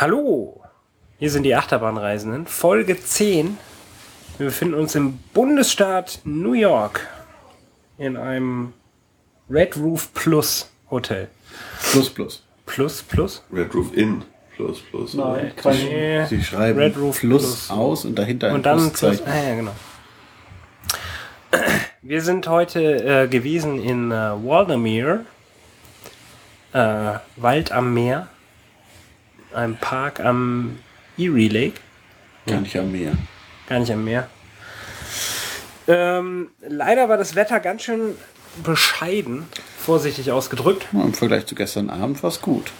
Hallo, hier sind die Achterbahnreisenden, Folge 10. Wir befinden uns im Bundesstaat New York in einem Red Roof Plus Hotel. Plus, plus. Plus, plus? Red Roof Inn. Plus, plus. Nein, Nee. Sie schreiben Red Roof Plus, Plus. aus und dahinter ein Und dann plus, Pluszeichen. ah, ja, genau. Wir sind heute äh, gewesen in äh, Waldermere, äh, Wald am Meer, einem Park am Erie Lake. Gar nicht am Meer. Gar nicht am Meer. Ähm, leider war das Wetter ganz schön bescheiden, vorsichtig ausgedrückt. Ja, Im Vergleich zu gestern Abend war es gut.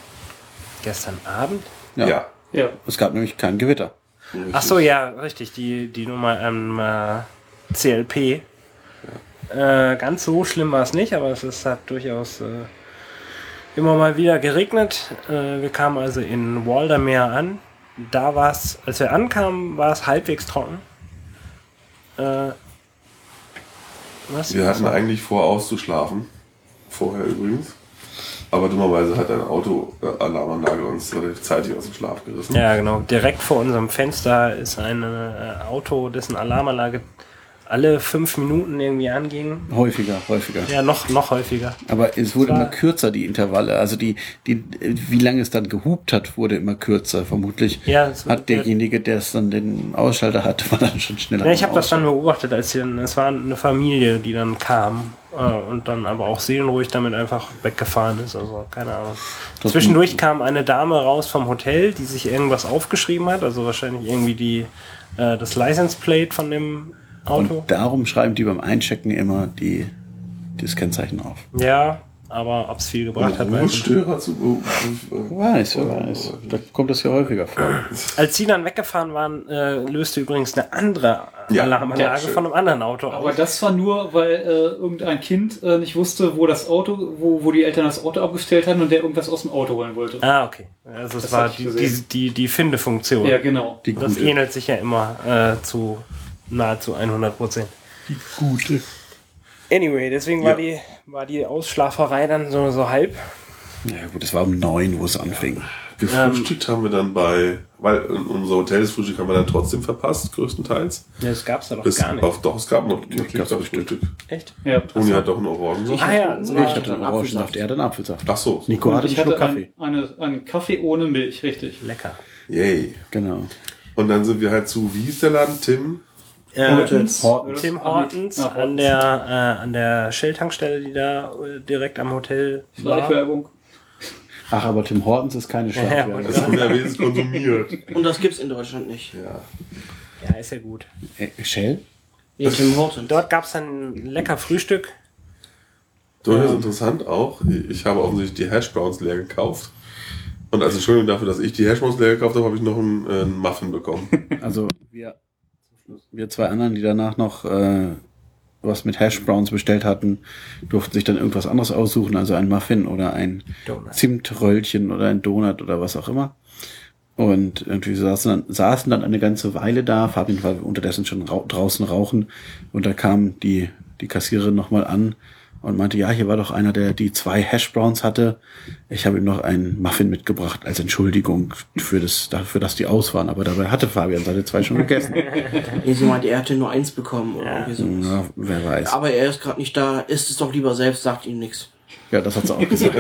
Gestern Abend. Ja. Ja. Ja. Es gab nämlich kein Gewitter. Ach so, ja, richtig. Die, die Nummer am äh, CLP. Äh, ganz so schlimm war es nicht, aber es ist, hat durchaus äh, immer mal wieder geregnet. Äh, wir kamen also in Waldermere an. Da war es, als wir ankamen, war es halbwegs trocken. Äh, was? Wir hatten eigentlich vor auszuschlafen. Vorher übrigens. Aber dummerweise hat ein Auto äh, uns relativ zeitig aus dem Schlaf gerissen. Ja, genau. Direkt vor unserem Fenster ist ein äh, Auto, dessen Alarmanlage alle fünf Minuten irgendwie anging. Häufiger, häufiger. Ja, noch, noch häufiger. Aber es wurde immer kürzer, die Intervalle. Also die, die, wie lange es dann gehupt hat, wurde immer kürzer. Vermutlich Ja, hat derjenige, der es dann den Ausschalter hatte, war dann schon schneller. Ja, ich habe das dann beobachtet, als hier, es war eine Familie, die dann kam äh, und dann aber auch seelenruhig damit einfach weggefahren ist. Also keine Ahnung. Das- Zwischendurch kam eine Dame raus vom Hotel, die sich irgendwas aufgeschrieben hat, also wahrscheinlich irgendwie die äh, das License Plate von dem Auto. Und darum schreiben die beim Einchecken immer die, das Kennzeichen auf. ja, aber ob es viel gebracht hat, weiß ich nicht. Zu. Weiß, wer weiß. Da kommt das ja häufiger vor. Als sie dann weggefahren waren, äh, löste übrigens eine andere Ja, Alarmanlage ja, von einem anderen Auto Aber aus. das war nur, weil äh, irgendein Kind äh, nicht wusste, wo das Auto, wo, wo die Eltern das Auto abgestellt hatten und der irgendwas aus dem Auto holen wollte. Ah, okay. Also es Das war hatte ich die, die, die, die Findefunktion. Ja, genau. Die Das ähnelt sich ja immer äh, zu nahezu 100 Prozent. gute. Anyway, deswegen war, Ja. die, war die Ausschlaferei dann so, so halb. Ja gut, es war um neun, wo es anfing. Gefrühstückt haben wir dann bei. Weil in unser Hotel das Frühstück haben wir dann trotzdem verpasst, größtenteils. Ja, das gab's da doch Bis gar nicht. auf, doch, es gab noch gab's gab's bestimmt. Frühstück. Echt? Ja. Toni hat doch einen Orangensaft. Ah ja, so Ich hatte einen Orangensaft, er hatte einen Apfelsaft. Ach so. Nico hatte einen Ich hatte Kaffee. ein, eine, einen Kaffee ohne Milch, richtig. lecker. Yay. Genau. Und dann sind wir halt zu, wie hieß der Laden? Tim? Äh, Hortons. Hortons. Tim Hortons Ah, an der, äh, an der Shell-Tankstelle, die da äh, direkt am Hotel war. Schleichwerbung. Ach, aber Tim Hortons ist keine Schlafwerbung. Das haben wir ja wenigstens konsumiert. Und das gibt's in Deutschland nicht. Ja. Ja, ist ja gut. Äh, Shell? Wie Tim Hortons. Dort gab's dann lecker Frühstück. Durchaus interessant auch. Ich habe offensichtlich die Hash Browns leer gekauft. Und als Entschuldigung dafür, dass ich die Hash Browns leer gekauft habe, habe ich noch einen, äh, einen Muffin bekommen. Also wir, wir zwei anderen, die danach noch äh, was mit Hash Browns bestellt hatten, durften sich dann irgendwas anderes aussuchen, also ein Muffin oder ein Donut. Zimtröllchen oder ein Donut oder was auch immer. Und irgendwie saßen dann, saßen dann eine ganze Weile da. Fabian war unterdessen schon rau draußen rauchen. Und da kam die, die Kassiererin nochmal an und meinte, ja, hier war doch einer, der die zwei Hash Browns hatte. Ich habe ihm noch einen Muffin mitgebracht als Entschuldigung für das, dafür, dass die aus waren. Aber dabei hatte Fabian seine zwei schon gegessen. Nee, sie meinte, er hätte nur eins bekommen oder irgendwie sowas. ja, wer weiß. Aber er ist gerade nicht da, isst es doch lieber selbst, sagt ihm nichts. Ja, das hat sie auch gesagt.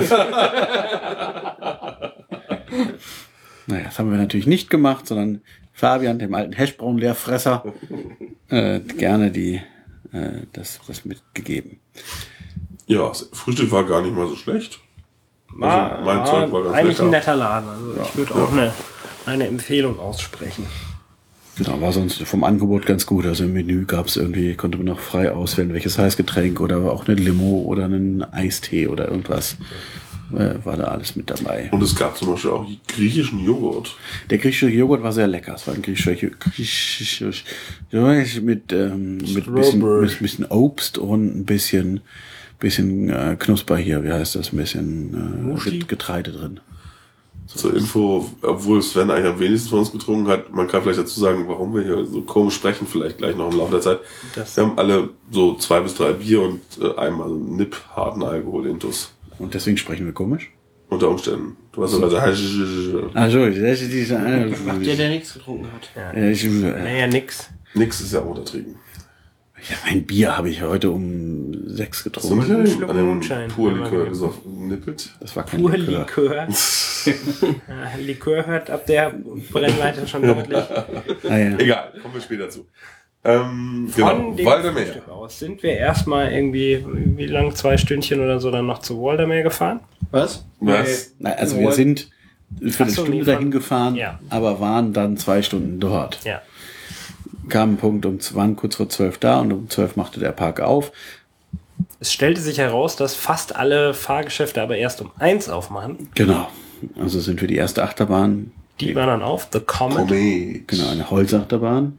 naja, das haben wir natürlich nicht gemacht, sondern Fabian, dem alten Hashbraun-Lehrfresser, äh, gerne die, äh, das, das mitgegeben. Ja, das Frühstück war gar nicht mal so schlecht. War, Also, mein Zeug war ganz eigentlich ein lecker. netter Laden. Also ich würde auch eine, eine Empfehlung aussprechen. Genau, war sonst vom Angebot ganz gut. Also im Menü gab es irgendwie, konnte man noch frei auswählen, welches Heißgetränk oder auch eine Limo oder einen Eistee oder irgendwas. Äh, war da alles mit dabei. Und es gab zum Beispiel auch griechischen Joghurt. Der griechische Joghurt war sehr lecker. Es war ein griechischer Jo- griechischer Joghurt mit, ähm, mit ein bisschen, ein bisschen Obst und ein bisschen, bisschen äh, Knusper hier. Wie heißt das? Ein bisschen äh, Getreide drin. Zur Info, obwohl Sven eigentlich am wenigsten von uns getrunken hat, man kann vielleicht dazu sagen, warum wir hier so komisch sprechen, vielleicht gleich noch im Laufe der Zeit. Das- wir haben alle so zwei bis drei Bier und äh, einmal Nip harten Alkohol intus. Und deswegen sprechen wir komisch. Unter Umständen. Du hast sogar so. Also, das ist diese Macht der, der nichts getrunken hat. Ja, ich, ja, Naja, nix. Nix ist ja untertrieben. Mein Bier habe ich heute um sechs So getrunken. mit dem, Schluck Mondschein. Purlikör gesoffen, nippelt. Das war kein Pur Likör. Likör. ja, Likör hört ab der Brennweite schon deutlich. Ah, ja. Egal, kommen wir später zu. Ähm, Von genau, dem Waldemar. Frühstück aus sind wir erstmal irgendwie, wie lang, zwei Stündchen oder so dann noch zu Waldermeer gefahren. Was? Was? Nein, also wir sind für Ach eine so, Stunde dahin von- gefahren, Ja. aber waren dann zwei Stunden dort. Ja. Kam ein Punkt um, waren kurz vor zwölf da und um zwölf machte der Park auf. Es stellte sich heraus, dass fast alle Fahrgeschäfte aber erst um eins aufmachen. Genau. Also sind wir die erste Achterbahn, Die war dann auf, The Comet. Komet. genau, eine Holzachterbahn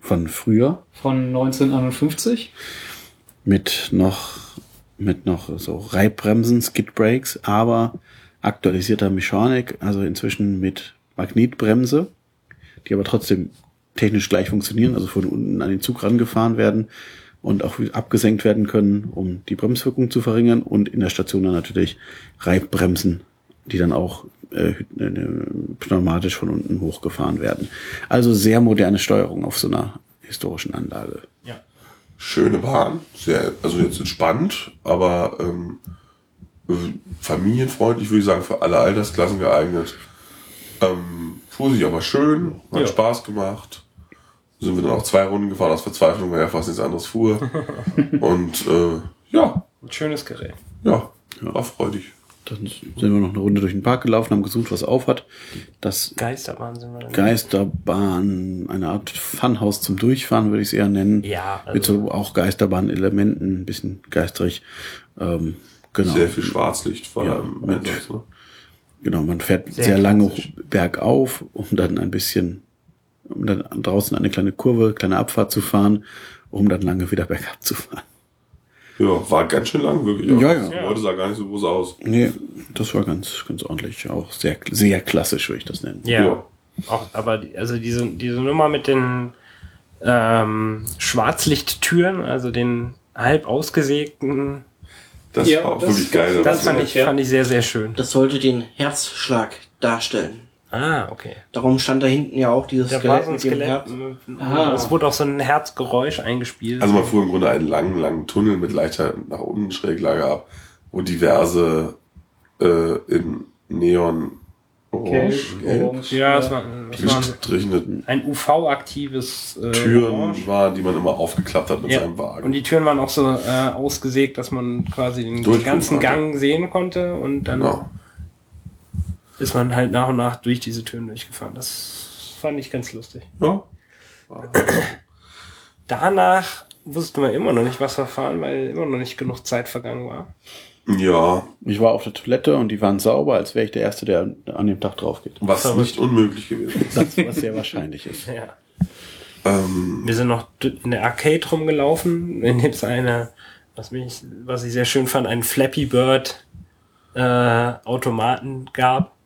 von früher Von 1951. mit noch, mit noch so Reibbremsen, Skid Brakes, aber aktualisierter Mechanik, also inzwischen mit Magnetbremse, die aber trotzdem technisch gleich funktionieren, also von unten an den Zug rangefahren werden und auch wieder abgesenkt werden können, um die Bremswirkung zu verringern und in der Station dann natürlich Reibbremsen, die dann auch äh, äh, pneumatisch von unten hochgefahren werden. Also sehr moderne Steuerung auf so einer historischen Anlage. Ja. Schöne Bahn. Sehr, also jetzt entspannt, aber ähm, äh, familienfreundlich, würde ich sagen, für alle Altersklassen geeignet. Ähm, fuhr sich aber schön, hat Ja. Spaß gemacht. Sind wir dann auch zwei Runden gefahren aus Verzweiflung, weil er fast nichts anderes fuhr. Und äh, ja, Ein schönes Gerät. ja, war freudig. Dann sind wir noch eine Runde durch den Park gelaufen, haben gesucht, was auf hat. Das Geisterbahn sind wir dann. Geisterbahn, eine Art Funhaus zum Durchfahren, würde ich es eher nennen. Ja, Mit also, so auch Geisterbahn-Elementen, ein bisschen geisterig. Ähm, genau. Sehr viel Schwarzlicht vor Ja, allem. mit- Einsatz, ne? Genau, man fährt sehr, Sehr lange bergauf, um dann ein bisschen, um dann draußen eine kleine Kurve, kleine Abfahrt zu fahren, um dann lange wieder bergab zu fahren. Ja, war ganz schön lang, wirklich. Ja, Das ja. Gebäude sah gar nicht so groß aus. Nee, das war ganz, ganz ordentlich. Auch sehr, sehr klassisch, würde ich das nennen. ja. Ja. Auch, aber die, also diese, diese Nummer mit den ähm, Schwarzlichttüren, also den halb ausgesägten, Das Ja, war auch das- wirklich geil. das Das fand ich, ja. fand ich sehr, sehr schön. Das sollte den Herzschlag darstellen. Ah, okay. Darum stand da hinten ja auch dieses Da war so ein mit dem Skelett. Herz. Ah. Es wurde auch so ein Herzgeräusch eingespielt. Also man fuhr im Grunde einen langen, langen Tunnel mit leichter nach unten Schräglage ab, wo diverse äh, in Neon orange, gelb, Orange, ja, es war, es war ein UV-aktives äh, Türen Orange. waren, die man immer aufgeklappt hat mit Ja. seinem Und Wagen. die Türen waren auch so äh, ausgesägt, dass man quasi den Durchgucken ganzen. Gang sehen konnte und dann Genau. ist man halt nach und nach durch diese Türen durchgefahren. Das fand ich ganz lustig. Ja. Danach wussten wir immer noch nicht, was wir fahren, weil immer noch nicht genug Zeit vergangen war. Ja, Ich war auf der Toilette und die waren sauber, als wäre ich der Erste, der an dem Tag drauf geht. was Verrückt. nicht unmöglich gewesen ist. Das, was sehr wahrscheinlich ist. Ja. ähm, Wir sind noch in der Arcade rumgelaufen, in dem es eine, was mich, was ich sehr schön fand, einen Flappy Bird äh, Automaten gab.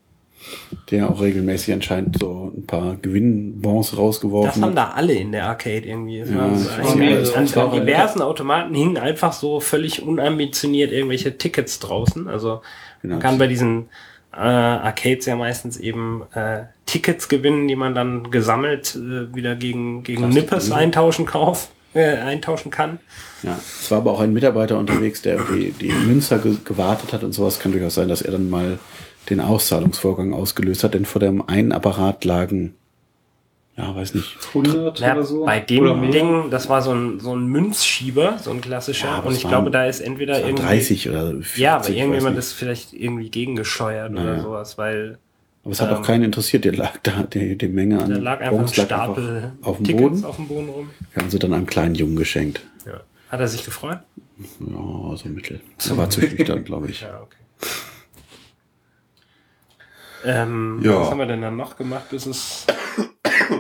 Der auch regelmäßig anscheinend so ein paar Gewinnbons Das rausgeworfen haben hat. da alle in der Arcade irgendwie. Ja, war so das ein- war mehrere. an, Das an diversen Automaten hingen einfach so völlig unambitioniert irgendwelche Tickets draußen. Also Genau. man kann bei diesen äh, Arcades ja meistens eben äh, Tickets gewinnen, die man dann gesammelt äh, wieder gegen, gegen Nippes eintauschen kauf, äh, eintauschen kann. Ja, es war aber auch ein Mitarbeiter unterwegs, der irgendwie die Münzer ge gewartet hat und sowas. Kann durchaus sein, dass er dann mal den Auszahlungsvorgang ausgelöst hat, denn vor dem einen Apparat lagen, ja, weiß nicht, 100 Ja, oder so. bei oder dem mehr. Ding, das war so ein, so ein Münzschieber, so ein klassischer. Ja, und ich waren- glaube, da ist entweder irgendwie. 30 oder 40. ja, aber irgendjemand ist vielleicht irgendwie gegengesteuert oder Naja. sowas, weil Aber es hat ähm, auch keinen interessiert, der lag da, die, die Menge an da lag einfach ein Bons lag Stapel einfach auf dem Tickets Boden. auf dem Boden rum. Wir haben sie dann einem kleinen Jungen geschenkt. Ja. Hat er sich gefreut? Ja, so mittel. Er war zu schüchtern, glaube ich. Ja, okay. Ähm, Ja. Was haben wir denn dann noch gemacht, bis es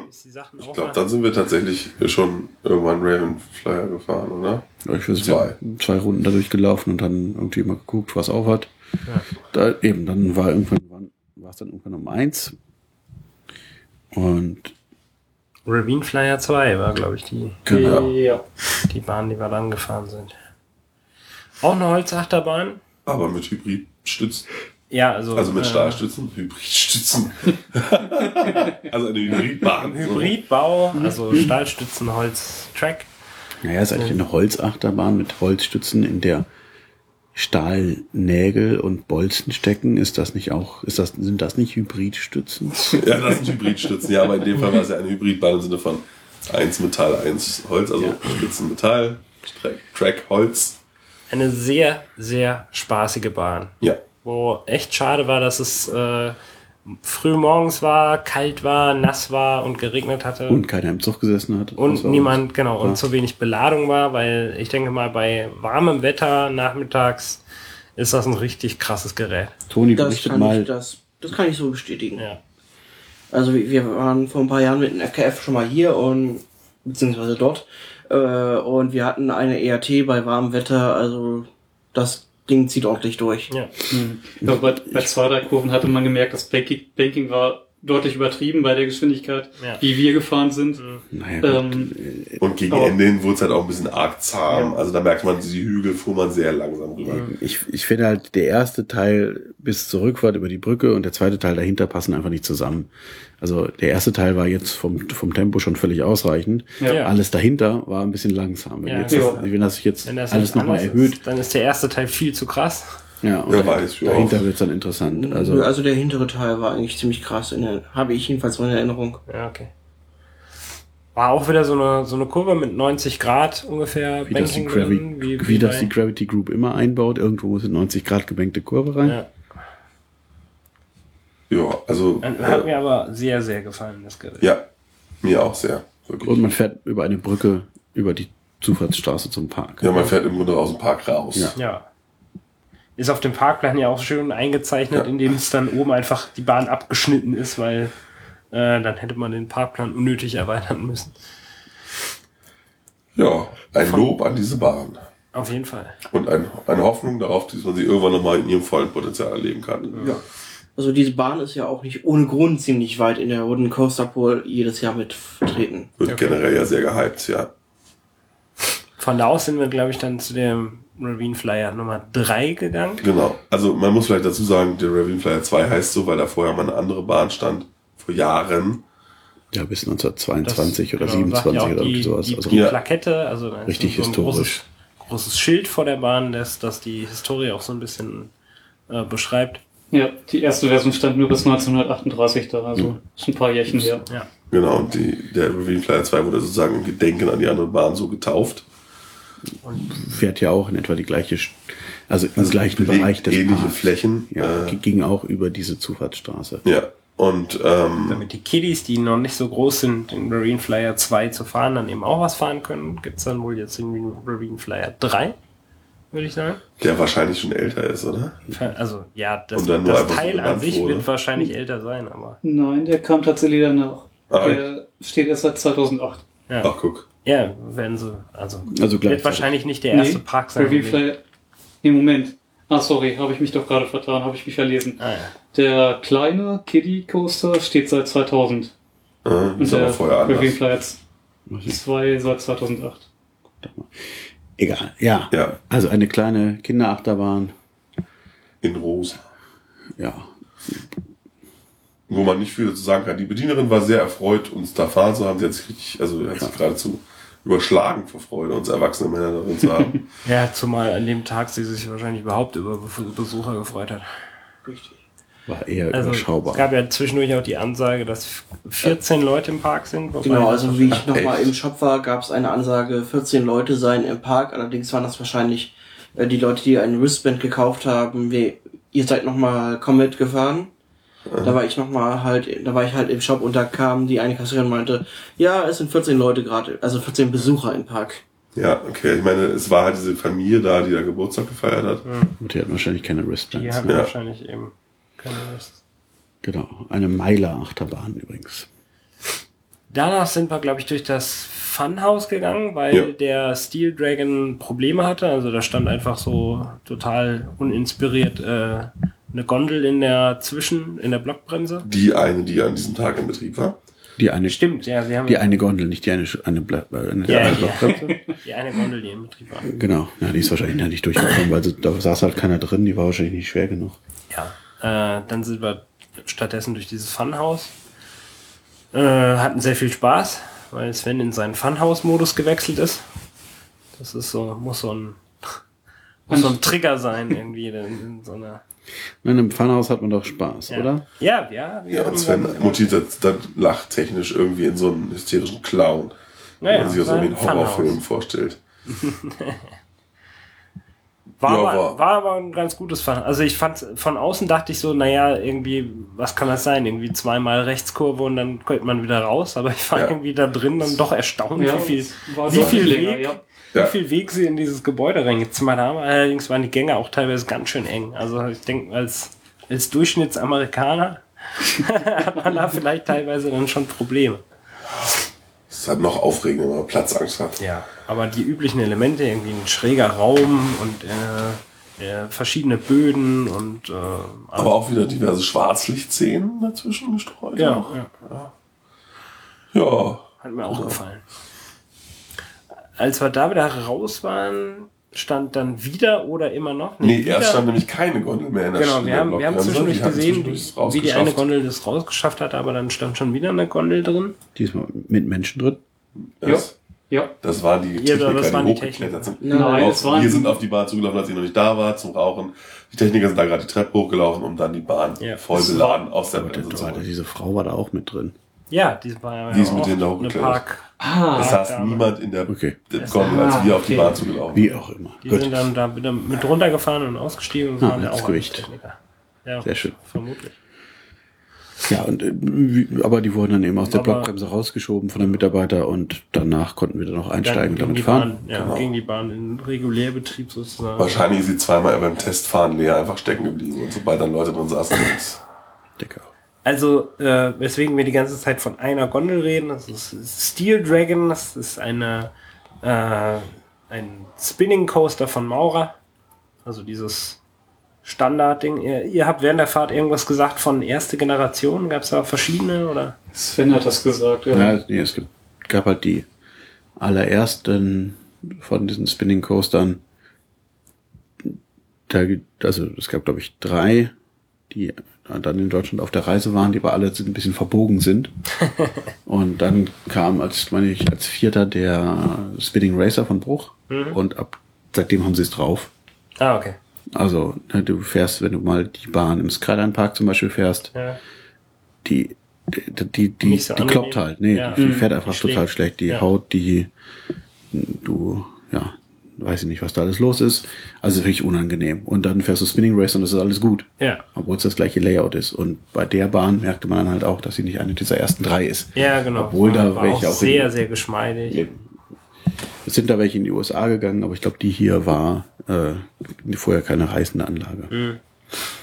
bis die Sachen ich glaube, dann sind wir tatsächlich schon irgendwann Raven Flyer gefahren, oder? Ja, ich weiß nicht, Zwei. zwei Runden dadurch gelaufen und dann irgendwie mal geguckt, was auf hat. Da, eben, dann war irgendwann, wann- war es dann irgendwann um eins. Und Ravine Flyer 2 war, glaube ich, die, genau. Ja. die Bahn, die wir dann gefahren sind. Auch eine Holzachterbahn. Aber mit Hybridstützen. Ja, also. Also mit äh, Stahlstützen, Hybridstützen. also eine Hybridbahn. Hybridbau, also Stahlstützen, Holz, Track. Naja, es ist eigentlich eine Holzachterbahn mit Holzstützen, in der Stahlnägel und Bolzen stecken. Ist das nicht auch, ist das, sind das nicht Hybridstützen? Ja, das sind Hybridstützen. Ja, aber in dem Fall war es ja eine Hybridbahn im Sinne von eins Metall, eins Holz, also Stützen Metall, Track, Track Holz. Eine sehr, sehr spaßige Bahn. Ja. Wo echt schade war, dass es äh, früh morgens war, kalt war, nass war und geregnet hatte. Und keiner im Zug gesessen hat. Und niemand, genau, Ja. und zu wenig Beladung war, weil ich denke mal, bei warmem Wetter nachmittags ist das ein richtig krasses Gerät. Toni Das berichtet kann, mal, ich, das, das kann ich so bestätigen. Ja. Also wir wir waren vor ein paar Jahren mit dem RKF schon mal hier und beziehungsweise dort äh, und wir hatten eine ERT bei warmem Wetter, also das Ding zieht ordentlich durch. Ja. Ja, bei, bei zwei, drei Kurven hatte man gemerkt, das Banking, Banking war deutlich übertrieben bei der Geschwindigkeit, Ja. wie wir gefahren sind. naja, gut, Ähm, Und gegen Aber- Ende hin wurde es halt auch ein bisschen arg zahm. Also da merkt man, die Hügel fuhr man sehr langsam rüber. ich, ich finde halt, der erste Teil bis zur Rückfahrt über die Brücke und der zweite Teil dahinter passen einfach nicht zusammen. Also der erste Teil war jetzt vom, vom Tempo schon völlig ausreichend. Ja. Alles dahinter war ein bisschen langsam. Wenn, Ja, jetzt, ja. wenn das sich jetzt das alles nochmal erhöht, ist, dann ist der erste Teil viel zu krass. Ja, und Wer da- weiß, ja. dahinter wird's dann interessant. Also, Also, der hintere Teil war eigentlich ziemlich krass, in der, habe ich jedenfalls so in Erinnerung. Ja, okay. War auch wieder so eine, so eine Kurve mit 90 Grad ungefähr. wie das, die Gravi drin, wie, wie das bei- die Gravity Group immer einbaut. Irgendwo muss eine 90 Grad gebenkte Kurve rein. Ja. Ja, also. Hat Äh, mir aber sehr, sehr gefallen, das Gerät. ja, mir auch sehr. Wirklich. Und man fährt über eine Brücke über die Zufahrtsstraße zum Park. ja, man fährt im Grunde aus dem Park raus. Ja. Ja. Ist auf dem Parkplan ja auch schön eingezeichnet, Ja. indem es dann oben einfach die Bahn abgeschnitten ist, weil äh, dann hätte man den Parkplan unnötig erweitern müssen. Ja, ein Lob an diese Bahn. Auf jeden Fall. Und ein, eine Hoffnung darauf, dass man sie irgendwann nochmal in ihrem vollen Potenzial erleben kann. Ja. Also diese Bahn ist ja auch nicht ohne Grund ziemlich weit in der Wooden Coaster Pool jedes Jahr mit vertreten. Wird Okay. generell ja sehr gehypt, ja. Von da aus sind wir, glaube ich, dann zu dem Ravine Flyer Nummer 3 gegangen. Genau. Also man muss vielleicht dazu sagen, der Ravine Flyer 2 heißt so, weil da vorher mal eine andere Bahn stand. Vor Jahren. Ja, bis 1922 Das, oder genau, sagt 27 ja auch oder die, irgendwie sowas. Die, Also, die Ja. Plakette, also Richtig so ein historisch. Großes, großes Schild vor der Bahn, das, das die Historie auch so ein bisschen äh, beschreibt. Ja, die erste Version stand nur bis 1938 da, also ist ein paar Jährchen her. Ja. Genau. Und die, der Ravine Flyer 2 wurde sozusagen im Gedenken an die andere Bahn so getauft. Fährt ja auch in etwa die gleiche, also im gleichen belegt Bereich des ähnliche Parks. Flächen. Ja, Äh, ging auch über diese Zufahrtsstraße. ja. Und ähm, Damit die Kiddies, die noch nicht so groß sind, den Marine Flyer 2 zu fahren, dann eben auch was fahren können, gibt's dann wohl jetzt den Marine Flyer 3, würde ich sagen. der wahrscheinlich schon älter ist, oder? Also ja, das, Und dann nur das einfach so Teil an sich wurde. wird wahrscheinlich älter sein, aber Nein, der kam tatsächlich danach. Ah, der steht erst seit 2008. ja. Ach, guck. Ja, werden sie, also, Also wird wahrscheinlich nicht der erste Park sein. Review Flyer. Nee, Moment. Ah, sorry, habe ich mich doch gerade vertan, habe ich mich verlesen. Ah, ja. Der kleine Kiddie Coaster steht seit 2000. Äh, Und ist aber der vorher Review anders. Flyer 2 seit 2008. Egal, ja. Ja. Also eine kleine Kinderachterbahn. In rosa. Ja. Wo man nicht viel dazu sagen kann. Die Bedienerin war sehr erfreut, uns da fahren zu haben. Sie hat sich richtig, also hat sich geradezu überschlagen vor Freude, uns erwachsene Männer darin zu haben. ja, zumal an dem Tag sie sich wahrscheinlich überhaupt über Be- Besucher gefreut hat. Richtig. War eher Also, überschaubar. es gab ja zwischendurch auch die Ansage, dass 14 Leute im Park sind. Genau, also wie ich nochmal im Shop war, gab es eine Ansage, 14 Leute seien im Park. Allerdings waren das wahrscheinlich äh, die Leute, die ein Wristband gekauft haben. Wir, ihr seid nochmal Comet gefahren. Da war ich nochmal halt, da war ich halt im Shop und da kam die eine Kassiererin und meinte, ja, es sind 14 Leute gerade, also 14 Besucher im Park. ja, okay. Ich meine, es war halt diese Familie da, die da Geburtstag gefeiert hat. Und die hatten wahrscheinlich keine Die Wristbands. haben Ja. wahrscheinlich eben keine Lust. Genau. Eine Meiler-Achterbahn übrigens. Danach sind wir, glaube ich, durch das Funhouse gegangen, weil Ja. der Steel Dragon Probleme hatte. Also da stand einfach so total uninspiriert äh, eine Gondel in der Zwischen, in der Blockbremse. Die eine, die an diesem Tag in Betrieb war. Die eine, Stimmt, ja, sie haben die eine Gondel, nicht die eine, eine, Bla äh, eine, Ja, eine ja. Blockbremse. die eine Gondel, die im Betrieb war. Genau. Ja, die ist wahrscheinlich nicht durchgekommen, weil da saß halt keiner drin, die war wahrscheinlich nicht schwer genug. Ja, Äh, dann sind wir stattdessen durch dieses Funhaus. Äh, hatten sehr viel Spaß, weil Sven in seinen Funhouse-Modus gewechselt ist. Das ist so, muss so ein, muss so ein Trigger sein, irgendwie in, in so einer. In einem Pfannhaus hat man doch Spaß, Ja. oder? Ja, ja. wir Ja, und Sven dann- mutiert dann lachtechnisch irgendwie in so einen hysterischen Clown. Naja, wenn man sich das war irgendwie einen ein Horrorfilm vorstellt. War, Ja, aber, war- war aber ein ganz gutes Fun. Also ich fand, von außen dachte ich so, naja, irgendwie, was kann das sein? Irgendwie zweimal Rechtskurve und dann kommt man wieder raus. Aber ich fand Ja. irgendwie da drin dann doch erstaunlich, Ja, wie viel, war wie viel länger, Weg, ja. wie Ja. viel Weg sie in dieses Gebäude reingezimmert haben. Allerdings waren die Gänge auch teilweise ganz schön eng. Also ich denke, als, als Durchschnittsamerikaner hat man da vielleicht teilweise dann schon Probleme. Es ist halt noch aufregender, wenn man Platzangst hat. Ja, aber die üblichen Elemente, irgendwie ein schräger Raum und äh, äh, verschiedene Böden und äh, Aber auch wieder diverse Schwarzlichtszenen dazwischen gestreut. ja, auch. ja, ja. hat mir auch gefallen. Als wir da wieder raus waren, stand dann wieder oder immer noch? Nee, wieder. erst stand nämlich keine Gondel mehr in der Genau, wir haben, wir haben zwischendurch gesehen, zwischendurch wie die eine. Gondel das rausgeschafft hat, aber dann stand schon wieder eine Gondel drin. Diesmal mit Menschen drin. Das, Ja. das waren die Ja, Techniker, das waren die die hochgeklettert sind. Nein, Auch das waren wir sind auf die Bahn zugelaufen, als ich noch nicht da war, zum Rauchen. Die Techniker sind da gerade die Treppe hochgelaufen, um dann die Bahn Ja. voll beladen aus der Bremse zu holen. diese Frau war da auch mit drin. Ja, die ja Die ist mit auch denen da eine hochgeklettert. Park. Ah, Es saß Dame. niemand in der Okay. der Gondel, als Ah, wir auf die okay. Bahn zugelaufen Wie auch immer. Die Gut. sind dann da wieder mit runtergefahren und ausgestiegen und Ah, waren ja das auch Gewicht. Ja, Sehr schön. Vermutlich. Ja, und, äh, wie- aber die wurden dann eben aus der Aber- Blockbremse rausgeschoben von den Mitarbeitern und danach konnten wir dann noch einsteigen und Dann damit die fahren. Bahn, ja, Genau. ging die Bahn in Regulärbetrieb sozusagen. Wahrscheinlich ist sie zweimal beim Testfahren leer einfach stecken geblieben. Und sobald dann Leute drin saßen, ist Dicker. Also, äh, weswegen wir die ganze Zeit von einer Gondel reden, das ist Steel Dragon, das ist eine, äh, ein Spinning Coaster von Maurer. Also dieses Standardding. Ihr, ihr habt während der Fahrt irgendwas gesagt von erste Generation, gab es da verschiedene oder? Sven hat das gesagt. Ja. Ja, nee, es gibt, gab halt die allerersten von diesen Spinning Coastern. Da, also es gab, glaube ich, drei, die dann in Deutschland auf der Reise waren, die aber alle ein bisschen verbogen sind. und dann kam, als meine ich, als Vierter der Spinning Racer von Bruch. Und ab seitdem haben sie es drauf. Ah, okay. Also, ne, du fährst, wenn du mal die Bahn im Skyline Park zum Beispiel fährst, Ja. die, die, die, die, so die kloppt halt. Nee, Ja. die Mhm. fährt einfach Die total schlecht. Die Ja. haut die, du, ja, weiß ich nicht, was da alles los ist. Also wirklich unangenehm. Und dann fährst du Spinning Race und das ist alles gut. Ja. Obwohl es das gleiche Layout ist. Und bei der Bahn merkte man dann halt auch, dass sie nicht eine dieser ersten drei ist. Ja, genau. Obwohl da War welche auch in- sehr, sehr geschmeidig. Es sind da welche in die USA gegangen, aber ich glaube, die hier war äh, vorher keine reißende Anlage. Mhm.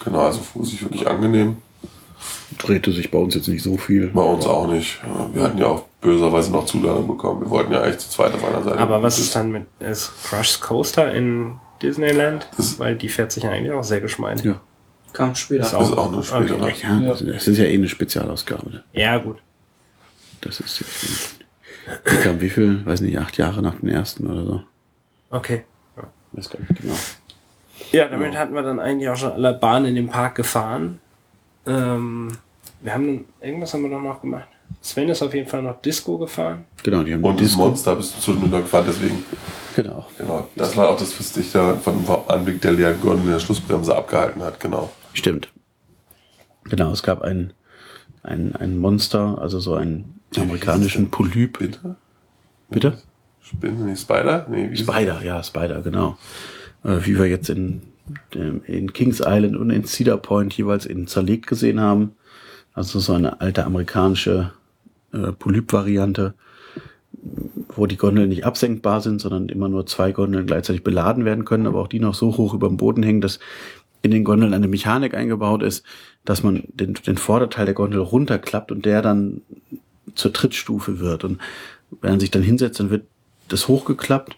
genau, also fuhr sich wirklich angenehm. Drehte sich bei uns jetzt nicht so viel. Bei uns auch nicht. Ja, Wir hatten ja auch böserweise noch Zuladung bekommen. Wir wollten ja eigentlich zu zweit auf einer Seite. Aber was ist dann mit ist Crush's Coaster in Disneyland? Das- Weil die fährt sich ja eigentlich auch sehr geschmeidig. Ja. Kam später. Ist Das ist auch eine spätere. Okay. Ja, Ja. das ist ja eh eine Spezialausgabe. ne? Ja, gut. Das ist jetzt. Kam wie viel? Weiß nicht, acht Jahre nach dem ersten oder so. Okay. Weiß gar nicht genau. Ja, damit hatten wir dann eigentlich auch schon alle Bahnen in dem Park gefahren. Ähm, wir haben dann, irgendwas haben wir dann noch gemacht. Sven ist auf jeden Fall noch Disco gefahren. Genau, die haben Und das Disco. Monster bist du zwischendurch gefahren, deswegen, Genau. genau. Das war auch das, was dich da von dem Anblick der leeren Gondel in der Schlussbremse abgehalten hat, genau. Stimmt. Genau, es gab ein, ein, ein Monster, also so einen amerikanischen Polyp. Bitte? Bitte? Spinne, nicht Spider? Nee, wie Spider, ja, Spider, genau. Äh, wie wir jetzt in, dem- in Kings Island und in Cedar Point jeweils in zerlegt gesehen haben. Also so eine alte amerikanische äh, Polyp-Variante, wo die Gondeln nicht absenkbar sind, sondern immer nur zwei Gondeln gleichzeitig beladen werden können, aber auch die noch so hoch über dem Boden hängen, dass in den Gondeln eine Mechanik eingebaut ist, dass man den, den Vorderteil der Gondel runterklappt und der dann zur Trittstufe wird. Und wenn man sich dann hinsetzt, dann wird das hochgeklappt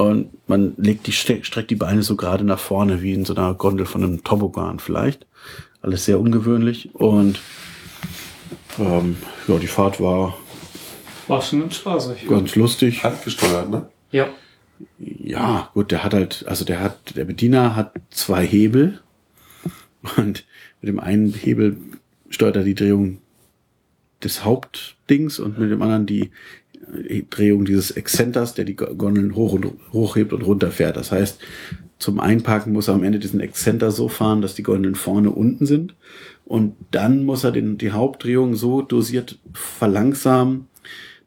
und man legt die, streckt die Beine so gerade nach vorne, wie in so einer Gondel von einem Toboggan vielleicht. Alles sehr ungewöhnlich. Und ähm, ja, die Fahrt war War schon ganz spaßig. ganz lustig. Handgesteuert, ne? Ja. Ja, gut, der hat halt, also der hat, der Bediener hat zwei Hebel Und mit dem einen Hebel steuert er die Drehung des Hauptdings und mit dem anderen die Drehung dieses Exzenters, der die Gondeln hoch und hochhebt und runterfährt. Das heißt, zum Einparken muss er am Ende diesen Exzenter so fahren, dass die Gondeln vorne unten sind. Und dann muss er den, die Hauptdrehung so dosiert verlangsamen,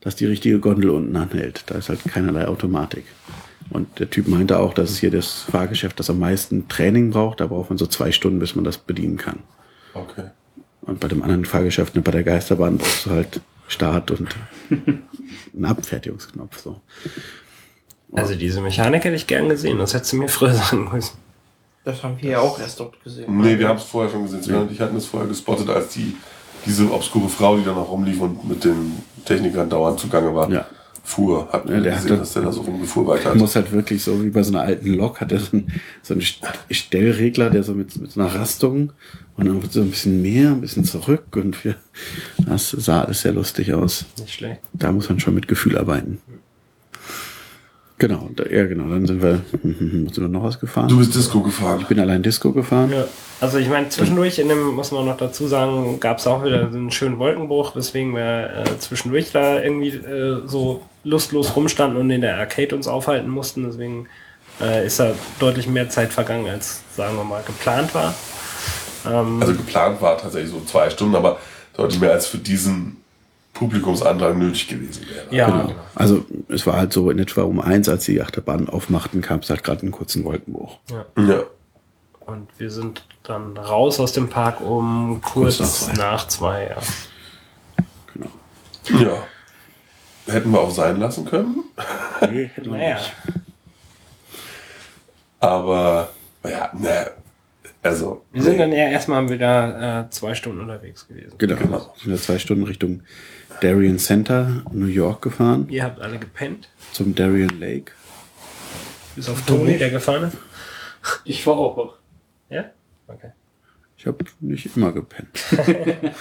dass die richtige Gondel unten anhält. Da ist halt keinerlei Automatik. Und der Typ meinte auch, dass es hier das Fahrgeschäft, das am meisten Training braucht. Da braucht man so zwei Stunden, bis man das bedienen kann. Okay. Und bei dem anderen Fahrgeschäft, ne, bei der Geisterbahn, brauchst du halt Start und einen Abfertigungsknopf. So. Also diese Mechanik hätte ich gern gesehen, das hättest du mir früher sagen müssen. Das haben wir ja auch erst dort gesehen. Nee, wir haben es vorher schon gesehen. Und ich hatten es vorher gespottet, als die, diese obskure Frau, die da noch rumlief und mit den Technikern dauernd zugange war, Ja. Fuhr. Hatten Ja, der gesehen, hatte- dass der da so rumgefuhrwerk Er hat. muss halt wirklich so wie bei so einer alten Lok hat er so einen, so einen St- Stellregler, der so mit, mit so einer Rastung und dann wird so ein bisschen mehr, ein bisschen zurück und wir, das sah alles sehr lustig aus. Nicht schlecht. Da muss man schon mit Gefühl arbeiten. Genau, da, ja genau, dann sind wir, sind wir noch was gefahren? Du bist Disco gefahren. ich bin allein Disco gefahren. Ja. Also ich meine, zwischendurch, in dem, muss man noch dazu sagen, gab es auch wieder so einen schönen Wolkenbruch, weswegen wir äh, zwischendurch da irgendwie äh, so lustlos rumstanden und in der Arcade uns aufhalten mussten. Deswegen äh, ist da deutlich mehr Zeit vergangen, als, sagen wir mal, geplant war. Ähm, Also geplant war tatsächlich so zwei Stunden, aber deutlich mehr als für diesen Publikumsandrang nötig gewesen wäre. ja, Genau. Also es war halt so in etwa um eins, als die Achterbahn aufmachten, kam es halt gerade einen kurzen Wolkenbruch. Ja. Und wir sind dann raus aus dem Park um kurz, Kurz nach zwei. nach zwei. Ja. Genau. Ja. Hätten wir auch sein lassen können. Nee, hätte man Naja, nicht. Aber, ja, ne. Also. wir sind nee. dann eher erstmal wieder äh, zwei Stunden unterwegs gewesen. Genau. Genau. Sind wir zwei Stunden Richtung Darien Center, New York gefahren, Ihr habt alle gepennt, zum Darien Lake. bis auf Toni, der gefahren ist. Ich war auch wach. Ja? Okay. Ich habe nicht immer gepennt.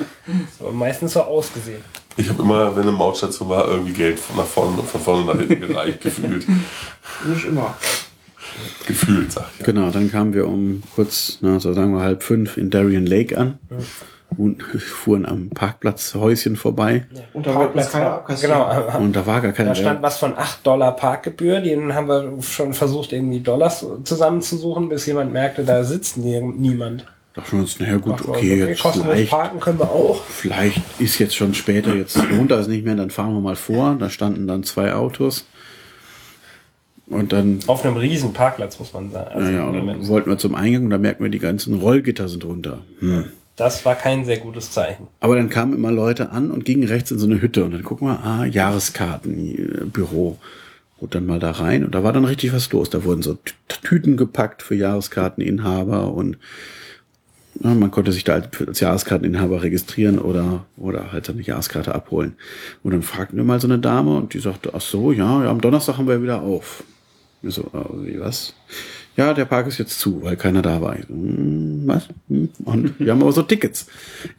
So, meistens so ausgesehen. Ich habe immer, wenn eine Mautstation war, irgendwie Geld von nach vorne und von vorne nach hinten gereicht, gefühlt. Nicht immer. Gefühlt, sag ich ja. Genau, dann kamen wir um kurz, na, so sagen wir halb fünf in Darien Lake an und fuhren am Parkplatzhäuschen vorbei Und da wollten wir keiner abkassieren. Genau, und da war gar keiner Da stand was von 8 Dollar Parkgebühr. Den haben wir schon versucht, irgendwie Dollars zusammenzusuchen, bis jemand merkte, da sitzt nie, niemand. Dachten wir uns, naja gut, wir, okay, jetzt vielleicht, parken können wir auch. vielleicht ist jetzt schon später, jetzt lohnt das nicht mehr, dann fahren wir mal vor. Da standen dann zwei Autos. Und dann, Auf einem riesen Parkplatz, muss man sagen. Also, naja, und dann wollten wir zum Eingang und da merken wir, die ganzen Rollgitter sind runter. Hm. das war kein sehr gutes Zeichen. Aber dann kamen immer Leute an und gingen rechts in so eine Hütte und dann gucken wir, ah, Jahreskarten, äh. Gut, dann mal da rein und da war dann richtig was los. Da wurden so Tü- Tüten gepackt für Jahreskarteninhaber und man konnte sich da halt als Jahreskarteninhaber registrieren oder, oder halt seine Jahreskarte abholen. Und dann fragten wir mal so eine Dame und die sagte, ach so, ja, ja am Donnerstag haben wir wieder auf. Wir so, äh, wie was? Ja, der Park ist jetzt zu, weil keiner da war. Ich so, hm, was? Hm? Und wir haben aber so Tickets.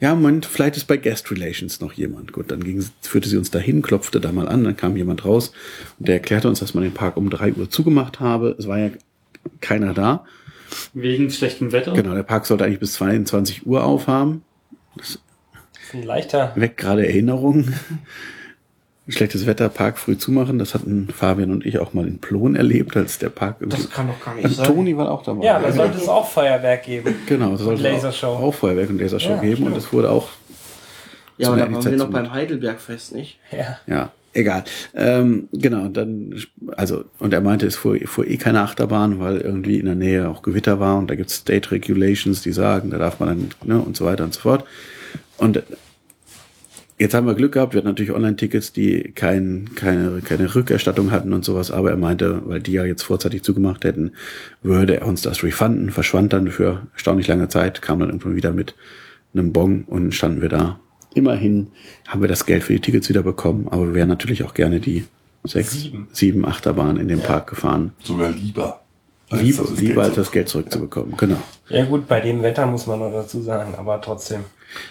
Ja, Moment, vielleicht ist bei Guest Relations noch jemand. Gut, dann ging, führte sie uns dahin, klopfte da mal an, dann kam jemand raus und der erklärte uns, dass man den Park um drei Uhr zugemacht habe. Es war ja keiner da. Wegen schlechtem Wetter. Genau, der Park sollte eigentlich bis 22 Uhr aufhaben. Das ist ein leichter. Weg gerade Erinnerungen. Schlechtes Wetter, Park früh zumachen. Das hatten Fabian und ich auch mal in Plon erlebt, als der Park. Das kann doch gar nicht Und sein. Toni war auch dabei. Ja, da sollte es auch Feuerwerk geben. Genau, es sollte Lasershow. Auch, auch Feuerwerk und Lasershow Ja, geben und stimmt. es wurde auch, Ja, aber da waren wir noch beim Heidelbergfest, nicht? Ja. ja, egal. Ähm, genau, dann, also, und er meinte, es fuhr, fuhr eh keine Achterbahn, weil irgendwie in der Nähe auch Gewitter war und da gibt's State Regulations, die sagen, da darf man dann, ne, und so weiter und so fort. Und Jetzt haben wir Glück gehabt, wir hatten natürlich Online-Tickets, die kein, keine, keine Rückerstattung hatten und sowas, aber er meinte, weil die ja jetzt vorzeitig zugemacht hätten, würde er uns das refunden, verschwand dann für erstaunlich lange Zeit, kam dann irgendwann wieder mit einem Bon und standen wir da. Immerhin haben wir das Geld für die Tickets wieder bekommen, aber wir wären natürlich auch gerne die sechs, Sieben. sieben, Achterbahnen in dem Park gefahren. Sogar lieber. als Lieber, das lieber Geld als das Geld zurückzubekommen, genau. Ja gut, bei dem Wetter muss man noch dazu sagen, aber trotzdem.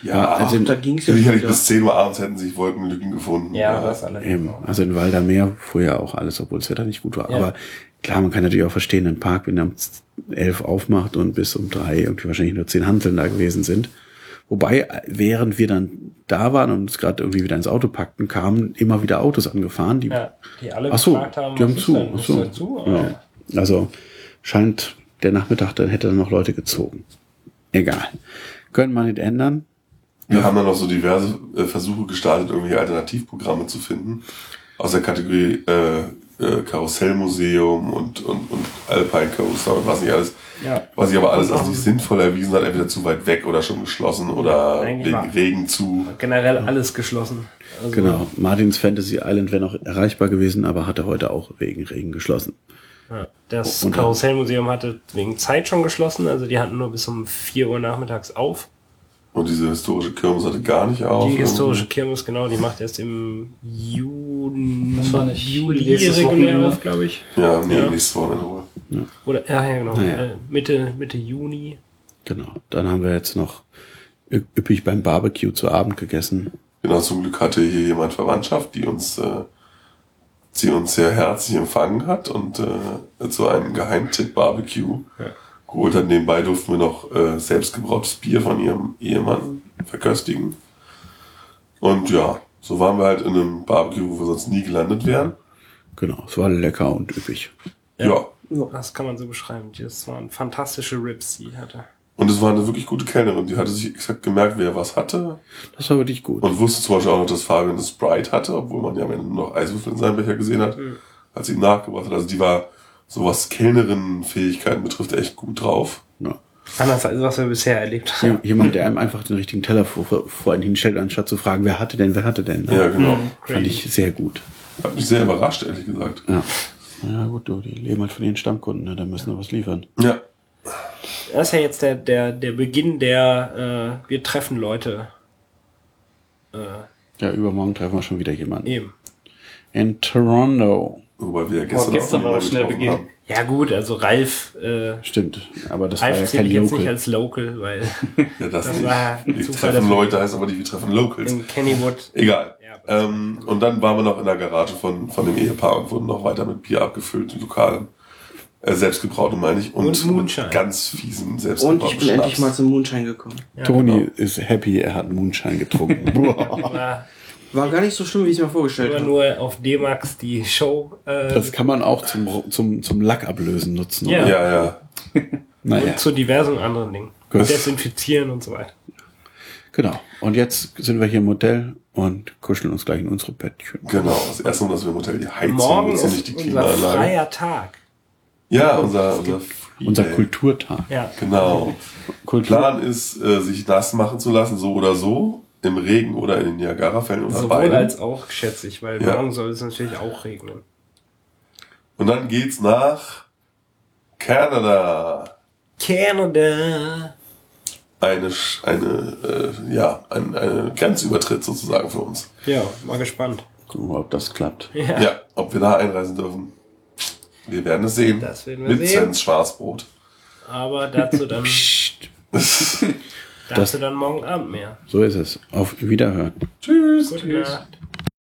Ja, also Da ging's ja sicherlich bis 10 Uhr abends hätten sich Wolkenlücken gefunden. Ja, das allerdings. Eben. auch. Also in Waldermeer fuhr ja auch alles, obwohl das Wetter nicht gut war. Ja. Aber klar, man kann natürlich auch verstehen, ein Park, wenn er um 11 aufmacht und bis um drei irgendwie wahrscheinlich nur zehn Hanteln da gewesen sind. Wobei, während wir dann da waren und uns gerade irgendwie wieder ins Auto packten, kamen immer wieder Autos angefahren, die Ja, die alle Ach so, gefragt haben, die haben zu. denn? So. zu? Ja. Also scheint der Nachmittag, dann hätte er noch Leute gezogen. Egal. Können wir nicht ändern. Wir haben dann noch so diverse äh, Versuche gestartet, irgendwie Alternativprogramme zu finden. Aus der Kategorie äh, äh, Karussellmuseum und, und, und Alpine Coaster und was nicht alles. Ja. Was sich aber alles als nicht sinnvoll erwiesen hat, entweder zu weit weg oder schon geschlossen oder wegen Regen zu. Generell alles geschlossen. Also, Genau. Martins Fantasy Island wäre noch erreichbar gewesen, aber hatte heute auch wegen Regen geschlossen. Ja. Das Und- Karussellmuseum hatte wegen Zeit schon geschlossen, also die hatten nur bis um 4 Uhr nachmittags auf. Und diese historische Kirmes hatte gar nicht auf. Die historische Kirmes, genau, die macht erst im Juni, Das war nicht Juli nächstes regulär Wochenende. auf, glaube ich. Ja, nee, Ja. nächstes Wochenende wohl. Oder, ja, ja genau, Naja. äh, Mitte, Mitte Juni. Genau. Dann haben wir jetzt noch üppig beim Barbecue zu Abend gegessen. Genau, zum Glück hatte hier jemand Verwandtschaft, die uns, äh, sie uns sehr herzlich empfangen hat und äh, zu einem Geheimtipp-Barbecue geholt hat. Nebenbei durften wir noch äh, selbstgebrautes Bier von ihrem Ehemann verköstigen. Und ja, so waren wir halt in einem Barbecue, wo wir sonst nie gelandet wären. Genau. Es war lecker und üppig. Ja. Das kann man so beschreiben. Das waren fantastische Ribs, die hatte. Und es war eine wirklich gute Kellnerin, die hatte sich exakt gemerkt, wer was hatte. Das war wirklich gut. Und wusste zum Beispiel auch noch, dass Fabian das Sprite hatte, obwohl man ja am Ende noch Eiswürfel in seinem Becher gesehen hat, als sie ihn nachgebracht hat. Also die war, so was Kellnerinnenfähigkeiten betrifft, echt gut drauf. Ja. Anders als was wir bisher erlebt haben. Jemand, der einem einfach den richtigen Teller vor, vor einen hinstellt, anstatt zu fragen, wer hatte denn, wer hatte denn. ne? Ja, genau. Fand ich sehr gut. Hat mich sehr überrascht, ehrlich gesagt. Ja. Ja gut, du, die leben halt von ihren Stammkunden, ne? da müssen wir was liefern. Ja. Das ist ja jetzt der, der, der Beginn der äh, Wir treffen Leute. Äh, Ja, übermorgen treffen wir schon wieder jemanden. eben. In Toronto. Wobei wir ja gestern, gestern auch war das schnell Beginn. haben. Ja gut, also Ralf, äh, Stimmt, aber das war ja Ralf zähle kein ich jetzt nicht Local. als Local, weil Ja, das, Das nicht. war Wir Zufall, treffen Leute, heißt aber nicht, wir treffen Locals. in Kennywood. Egal. Ja, Ähm, und dann waren wir noch in der Garage von, von dem Ehepaar und wurden noch weiter mit Bier abgefüllt, lokal. Äh, selbstgebraute meine ich. Und, Und Moonshine. mit ganz fiesen Und selbstgebrauten ich bin endlich mal Schnaps. zum Moonshine gekommen. Ja, Toni ist happy, er hat Moonshine getrunken. War gar nicht so schlimm, wie ich es mir vorgestellt habe. nur auf D-Max die Show. Äh, das kann man auch zum, zum, zum Lackablösen nutzen. Ja. Oder? Ja, ja. Naja, und zu diversen anderen Dingen. Gut. Desinfizieren und so weiter. genau. Und jetzt sind wir hier im Hotel und kuscheln uns gleich in unsere Bettchen. Genau. Das erste Mal, dass wir im Hotel die Heizung Morgen nutzen, ist nicht die unser Klimaanlage. freier Tag. Ja, unser, unser, Unser. Kulturtag. Ja. Genau. Kultur. Plan ist, äh, sich nass machen zu lassen, so oder so. Im Regen oder in den Niagara-Fällen oder Sowohl beiden. als auch, schätze ich, weil Ja. morgen soll es natürlich auch regnen. Und dann geht's nach Kanada. Canada. Eine, eine, äh, ja, ein, eine Grenzübertritt sozusagen für uns. Ja, mal gespannt. Gucken wir, ob das klappt. Ja. Ja, ob wir da einreisen dürfen. Wir werden es sehen. Das werden wir Mit sehen. Svens Schwarzbrot. Aber dazu dann, Psst. dazu dann morgen Abend mehr. So ist es. Auf Wiederhören. Tschüss. Gute Tschüss. Nacht.